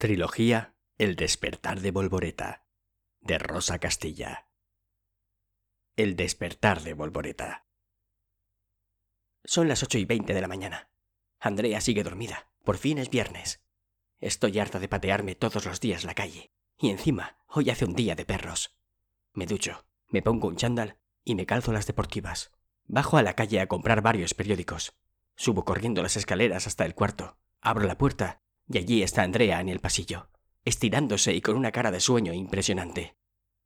Trilogía El despertar de Volvoreta, de Rosa Castilla. El despertar de Volvoreta. Son las ocho y veinte de la mañana. Andrea sigue dormida. Por fin es viernes. Estoy harta de patearme todos los días la calle. Y encima, hoy hace un día de perros. Me ducho, me pongo un chándal y me calzo las deportivas. Bajo a la calle a comprar varios periódicos. Subo corriendo las escaleras hasta el cuarto. Abro la puerta y allí está Andrea en el pasillo, estirándose y con una cara de sueño impresionante.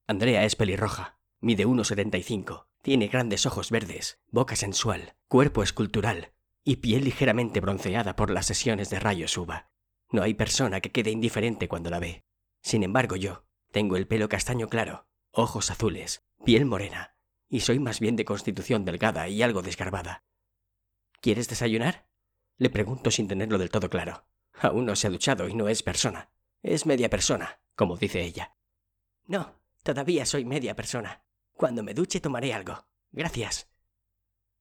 Andrea es pelirroja, mide 1,75, tiene grandes ojos verdes, boca sensual, cuerpo escultural y piel ligeramente bronceada por las sesiones de rayos uva. No hay persona que quede indiferente cuando la ve. Sin embargo, yo tengo el pelo castaño claro, ojos azules, piel morena, y soy más bien de constitución delgada y algo desgarbada. ¿Quieres desayunar? Le pregunto sin tenerlo del todo claro. Aún no se ha duchado y no es persona. Es media persona, como dice ella. No, todavía soy media persona. Cuando me duche tomaré algo. Gracias.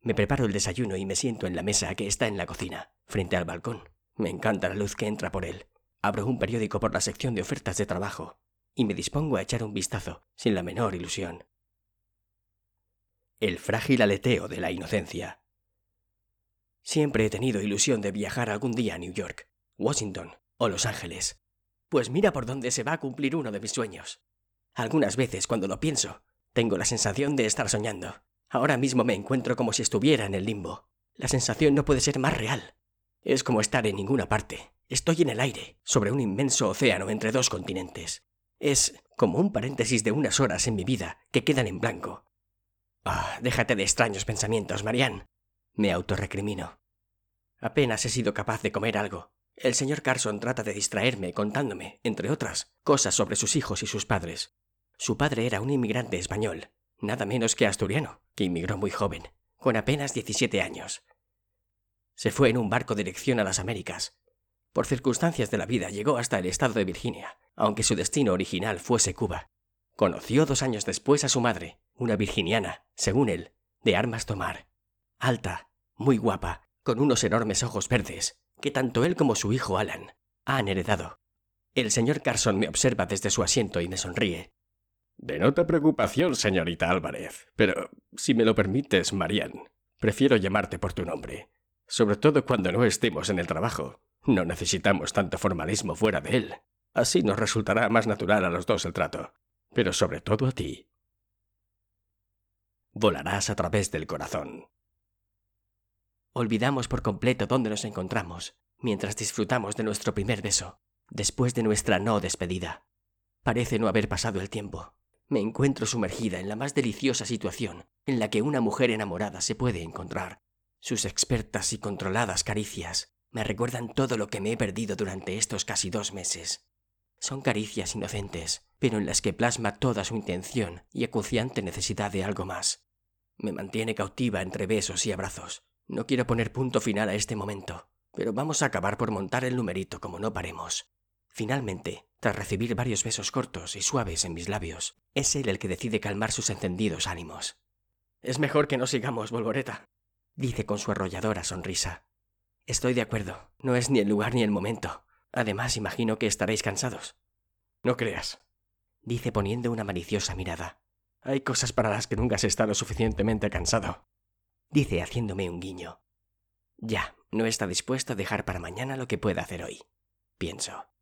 Me preparo el desayuno y me siento en la mesa que está en la cocina, frente al balcón. Me encanta la luz que entra por él. Abro un periódico por la sección de ofertas de trabajo y me dispongo a echar un vistazo, sin la menor ilusión. El frágil aleteo de la inocencia. Siempre he tenido ilusión de viajar algún día a New York, Washington o Los Ángeles. Pues mira por dónde se va a cumplir uno de mis sueños. Algunas veces, cuando lo pienso, tengo la sensación de estar soñando. Ahora mismo me encuentro como si estuviera en el limbo. La sensación no puede ser más real. Es como estar en ninguna parte. Estoy en el aire, sobre un inmenso océano entre dos continentes. Es como un paréntesis de unas horas en mi vida que quedan en blanco. Ah, déjate de extraños pensamientos, Marianne. Me autorrecrimino. Apenas he sido capaz de comer algo. El señor Carson trata de distraerme contándome, entre otras, cosas sobre sus hijos y sus padres. Su padre era un inmigrante español, nada menos que asturiano, que inmigró muy joven, con apenas 17 años. Se fue en un barco dirección a las Américas. Por circunstancias de la vida llegó hasta el estado de Virginia, aunque su destino original fuese Cuba. Conoció dos años después a su madre, una virginiana, según él, de armas tomar. Alta, muy guapa, con unos enormes ojos verdes, que tanto él como su hijo Alan han heredado. El señor Carson me observa desde su asiento y me sonríe. Denota preocupación, señorita Álvarez, pero si me lo permites, Marianne, prefiero llamarte por tu nombre, sobre todo cuando no estemos en el trabajo. No necesitamos tanto formalismo fuera de él. Así nos resultará más natural a los dos el trato, pero sobre todo a ti. Volarás a través del corazón. Olvidamos por completo dónde nos encontramos, mientras disfrutamos de nuestro primer beso, después de nuestra no despedida. Parece no haber pasado el tiempo. Me encuentro sumergida en la más deliciosa situación en la que una mujer enamorada se puede encontrar. Sus expertas y controladas caricias me recuerdan todo lo que me he perdido durante estos casi dos meses. Son caricias inocentes, pero en las que plasma toda su intención y acuciante necesidad de algo más. Me mantiene cautiva entre besos y abrazos, no quiero poner punto final a este momento, pero vamos a acabar por montar el numerito como no paremos. Finalmente, tras recibir varios besos cortos y suaves en mis labios, es él el que decide calmar sus encendidos ánimos. Es mejor que no sigamos, Volvoreta, dice con su arrolladora sonrisa. Estoy de acuerdo, no es ni el lugar ni el momento. Además, imagino que estaréis cansados. No creas, dice poniendo una maliciosa mirada. Hay cosas para las que nunca está lo suficientemente cansado dice haciéndome un guiño. Ya, no está dispuesto a dejar para mañana lo que pueda hacer hoy, pienso.